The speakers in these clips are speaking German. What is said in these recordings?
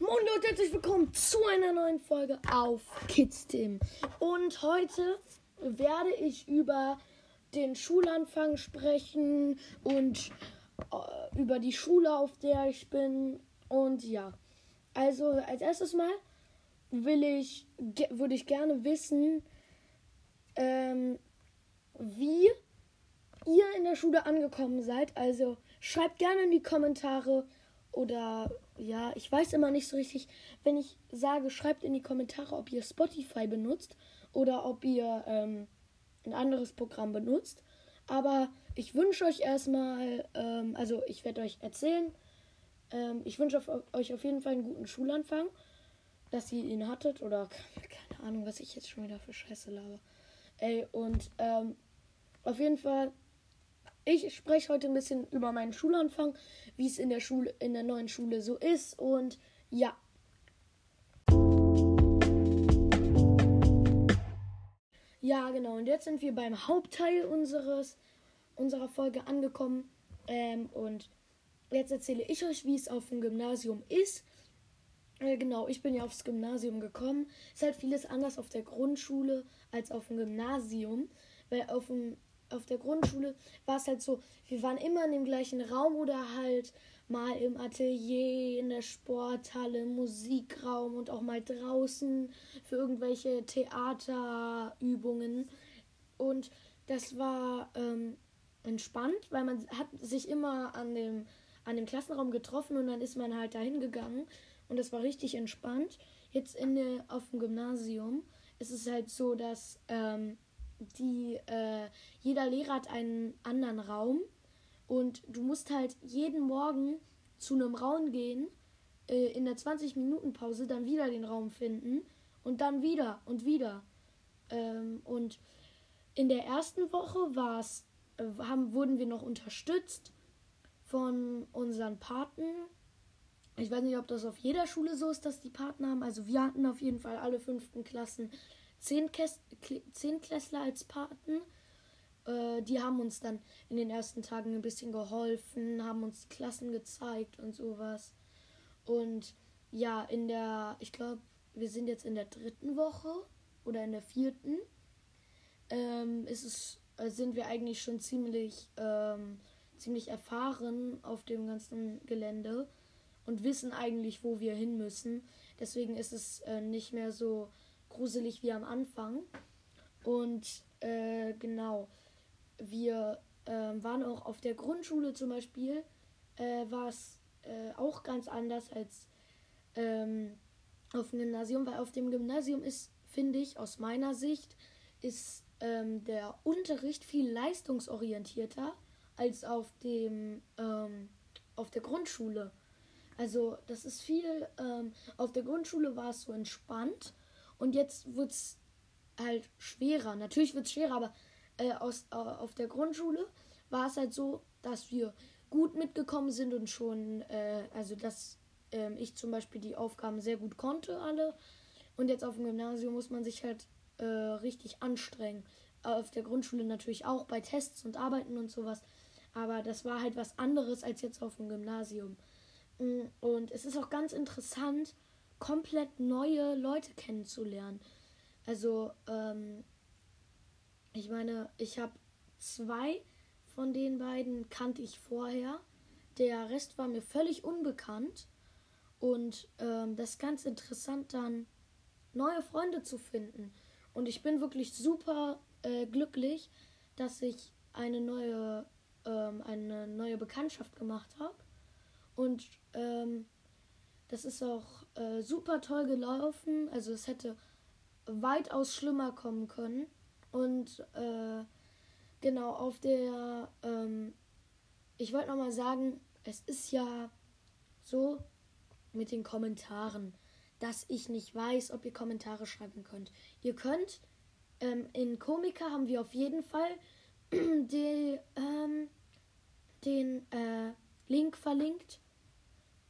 und Leute, herzlich willkommen zu einer neuen Folge auf Kids Team. Und heute werde ich über den Schulanfang sprechen und äh, über die Schule, auf der ich bin. Und ja, also als erstes mal will ich, würde ich gerne wissen, ähm, wie ihr in der Schule angekommen seid. Also schreibt gerne in die Kommentare oder ja, ich weiß immer nicht so richtig, wenn ich sage, schreibt in die Kommentare, ob ihr Spotify benutzt oder ob ihr ähm, ein anderes Programm benutzt. Aber ich wünsche euch erstmal, ähm, also ich werde euch erzählen, ähm, ich wünsche euch auf jeden Fall einen guten Schulanfang, dass ihr ihn hattet oder keine Ahnung, was ich jetzt schon wieder für Scheiße laber. Ey, und ähm, auf jeden Fall ich spreche heute ein bisschen über meinen Schulanfang, wie es in der Schule, in der neuen Schule so ist und ja. Ja, genau. Und jetzt sind wir beim Hauptteil unseres, unserer Folge angekommen. Ähm, und jetzt erzähle ich euch, wie es auf dem Gymnasium ist. Äh, genau, ich bin ja aufs Gymnasium gekommen. Es ist halt vieles anders auf der Grundschule als auf dem Gymnasium. Weil auf dem auf der Grundschule war es halt so, wir waren immer in dem gleichen Raum oder halt mal im Atelier, in der Sporthalle, im Musikraum und auch mal draußen für irgendwelche Theaterübungen. Und das war ähm, entspannt, weil man hat sich immer an dem, an dem Klassenraum getroffen und dann ist man halt dahin gegangen. Und das war richtig entspannt. Jetzt in der, auf dem Gymnasium ist es halt so, dass ähm, die, äh, jeder Lehrer hat einen anderen Raum und du musst halt jeden Morgen zu einem Raum gehen, äh, in der 20-Minuten-Pause dann wieder den Raum finden und dann wieder und wieder. Ähm, und in der ersten Woche war's, äh, haben, wurden wir noch unterstützt von unseren Paten. Ich weiß nicht, ob das auf jeder Schule so ist, dass die Paten haben. Also wir hatten auf jeden Fall alle fünften Klassen Zehntklässler als Paten. Äh, die haben uns dann in den ersten Tagen ein bisschen geholfen, haben uns Klassen gezeigt und sowas. Und ja, in der, ich glaube, wir sind jetzt in der dritten Woche oder in der vierten. Ähm, ist es, äh, sind wir eigentlich schon ziemlich, ähm, ziemlich erfahren auf dem ganzen Gelände und wissen eigentlich, wo wir hin müssen. Deswegen ist es äh, nicht mehr so gruselig wie am Anfang. Und äh, genau, wir äh, waren auch auf der Grundschule zum Beispiel, äh, war es äh, auch ganz anders als ähm, auf dem Gymnasium, weil auf dem Gymnasium ist, finde ich, aus meiner Sicht, ist ähm, der Unterricht viel leistungsorientierter als auf dem ähm, auf der Grundschule. Also das ist viel, ähm, auf der Grundschule war es so entspannt und jetzt wird es halt schwerer. Natürlich wird es schwerer, aber äh, aus, äh, auf der Grundschule war es halt so, dass wir gut mitgekommen sind und schon, äh, also dass ähm, ich zum Beispiel die Aufgaben sehr gut konnte, alle. Und jetzt auf dem Gymnasium muss man sich halt äh, richtig anstrengen. Auf der Grundschule natürlich auch bei Tests und Arbeiten und sowas. Aber das war halt was anderes als jetzt auf dem Gymnasium. Mm, und es ist auch ganz interessant, komplett neue Leute kennenzulernen. Also, ähm, ich meine, ich habe zwei von den beiden kannte ich vorher. Der Rest war mir völlig unbekannt. Und ähm, das ist ganz interessant, dann neue Freunde zu finden. Und ich bin wirklich super äh, glücklich, dass ich eine neue, ähm, eine neue Bekanntschaft gemacht habe. Und ähm, das ist auch äh, super toll gelaufen. Also es hätte weitaus schlimmer kommen können. Und äh, genau auf der, ähm, ich wollte nochmal sagen, es ist ja so mit den Kommentaren, dass ich nicht weiß, ob ihr Kommentare schreiben könnt. Ihr könnt, ähm, in Komiker haben wir auf jeden Fall die, ähm, den äh, Link verlinkt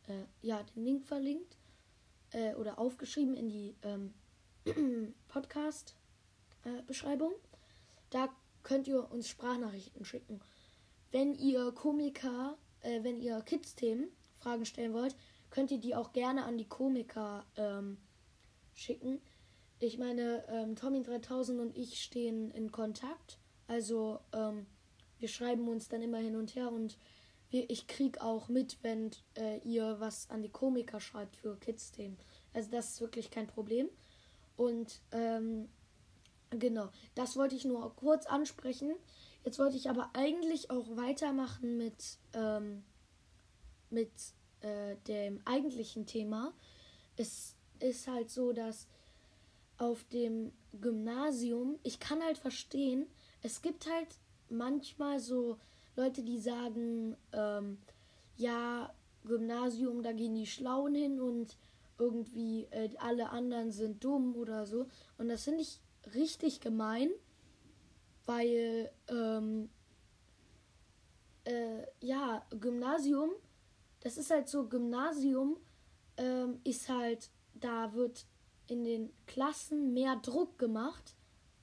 äh, ja, den Link verlinkt äh, oder aufgeschrieben in die ähm, Podcast-Beschreibung. Äh, da könnt ihr uns Sprachnachrichten schicken. Wenn ihr Komiker, äh, wenn ihr Kids-Themen Fragen stellen wollt, könnt ihr die auch gerne an die Komiker ähm, schicken. Ich meine, ähm, Tommy 3000 und ich stehen in Kontakt. Also ähm, wir schreiben uns dann immer hin und her und ich krieg auch mit, wenn äh, ihr was an die Komiker schreibt für Kids-Themen. Also das ist wirklich kein Problem. Und ähm, genau, das wollte ich nur kurz ansprechen. Jetzt wollte ich aber eigentlich auch weitermachen mit, ähm, mit äh, dem eigentlichen Thema. Es ist halt so, dass auf dem Gymnasium, ich kann halt verstehen, es gibt halt manchmal so Leute, die sagen, ähm, ja, Gymnasium, da gehen die Schlauen hin und irgendwie äh, alle anderen sind dumm oder so. Und das finde ich richtig gemein, weil, ähm, äh, ja, Gymnasium, das ist halt so, Gymnasium ähm, ist halt, da wird in den Klassen mehr Druck gemacht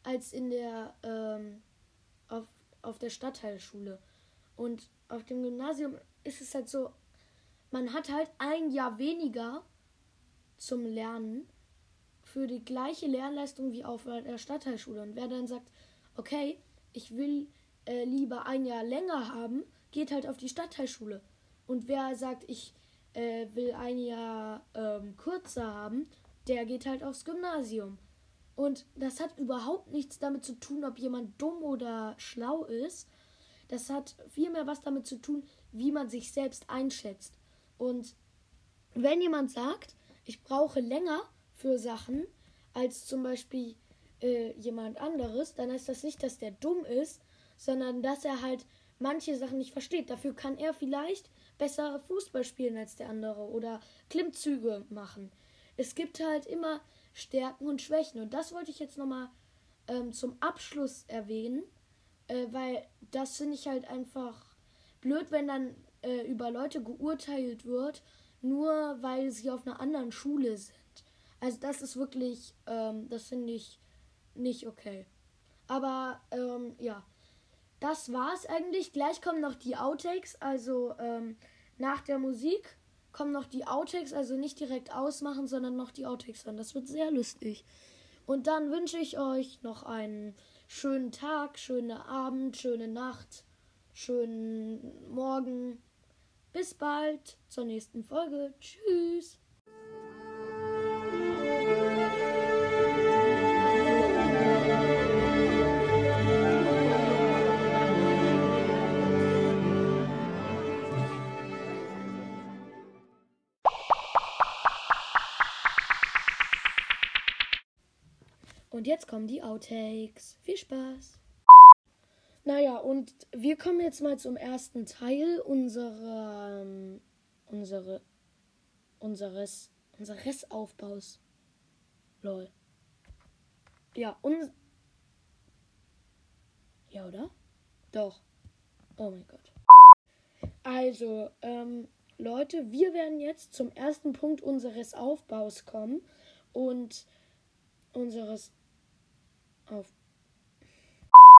als in der, ähm, auf, auf der Stadtteilschule. Und auf dem Gymnasium ist es halt so, man hat halt ein Jahr weniger zum Lernen für die gleiche Lernleistung wie auf der Stadtteilschule. Und wer dann sagt, okay, ich will äh, lieber ein Jahr länger haben, geht halt auf die Stadtteilschule. Und wer sagt, ich äh, will ein Jahr ähm, kürzer haben, der geht halt aufs Gymnasium. Und das hat überhaupt nichts damit zu tun, ob jemand dumm oder schlau ist. Das hat vielmehr was damit zu tun, wie man sich selbst einschätzt. Und wenn jemand sagt, ich brauche länger für Sachen als zum Beispiel äh, jemand anderes, dann heißt das nicht, dass der dumm ist, sondern dass er halt manche Sachen nicht versteht. Dafür kann er vielleicht besser Fußball spielen als der andere oder Klimmzüge machen. Es gibt halt immer Stärken und Schwächen und das wollte ich jetzt nochmal ähm, zum Abschluss erwähnen, äh, weil das finde ich halt einfach blöd, wenn dann äh, über Leute geurteilt wird, nur weil sie auf einer anderen Schule sind. Also das ist wirklich, ähm, das finde ich nicht okay. Aber ähm, ja, das war's eigentlich. Gleich kommen noch die Outtakes, also ähm, nach der Musik kommen noch die Outtakes, also nicht direkt ausmachen, sondern noch die Outtakes an. Das wird sehr lustig. Und dann wünsche ich euch noch einen schönen Tag, schönen Abend, schöne Nacht, schönen Morgen. Bis bald zur nächsten Folge. Tschüss. Und jetzt kommen die Outtakes. Viel Spaß! Naja, und wir kommen jetzt mal zum ersten Teil unserer, unsere, unseres, unseres Aufbaus. Lol. Ja, und. Ja, oder? Doch. Oh mein Gott. Also, ähm, Leute, wir werden jetzt zum ersten Punkt unseres Aufbaus kommen und unseres auf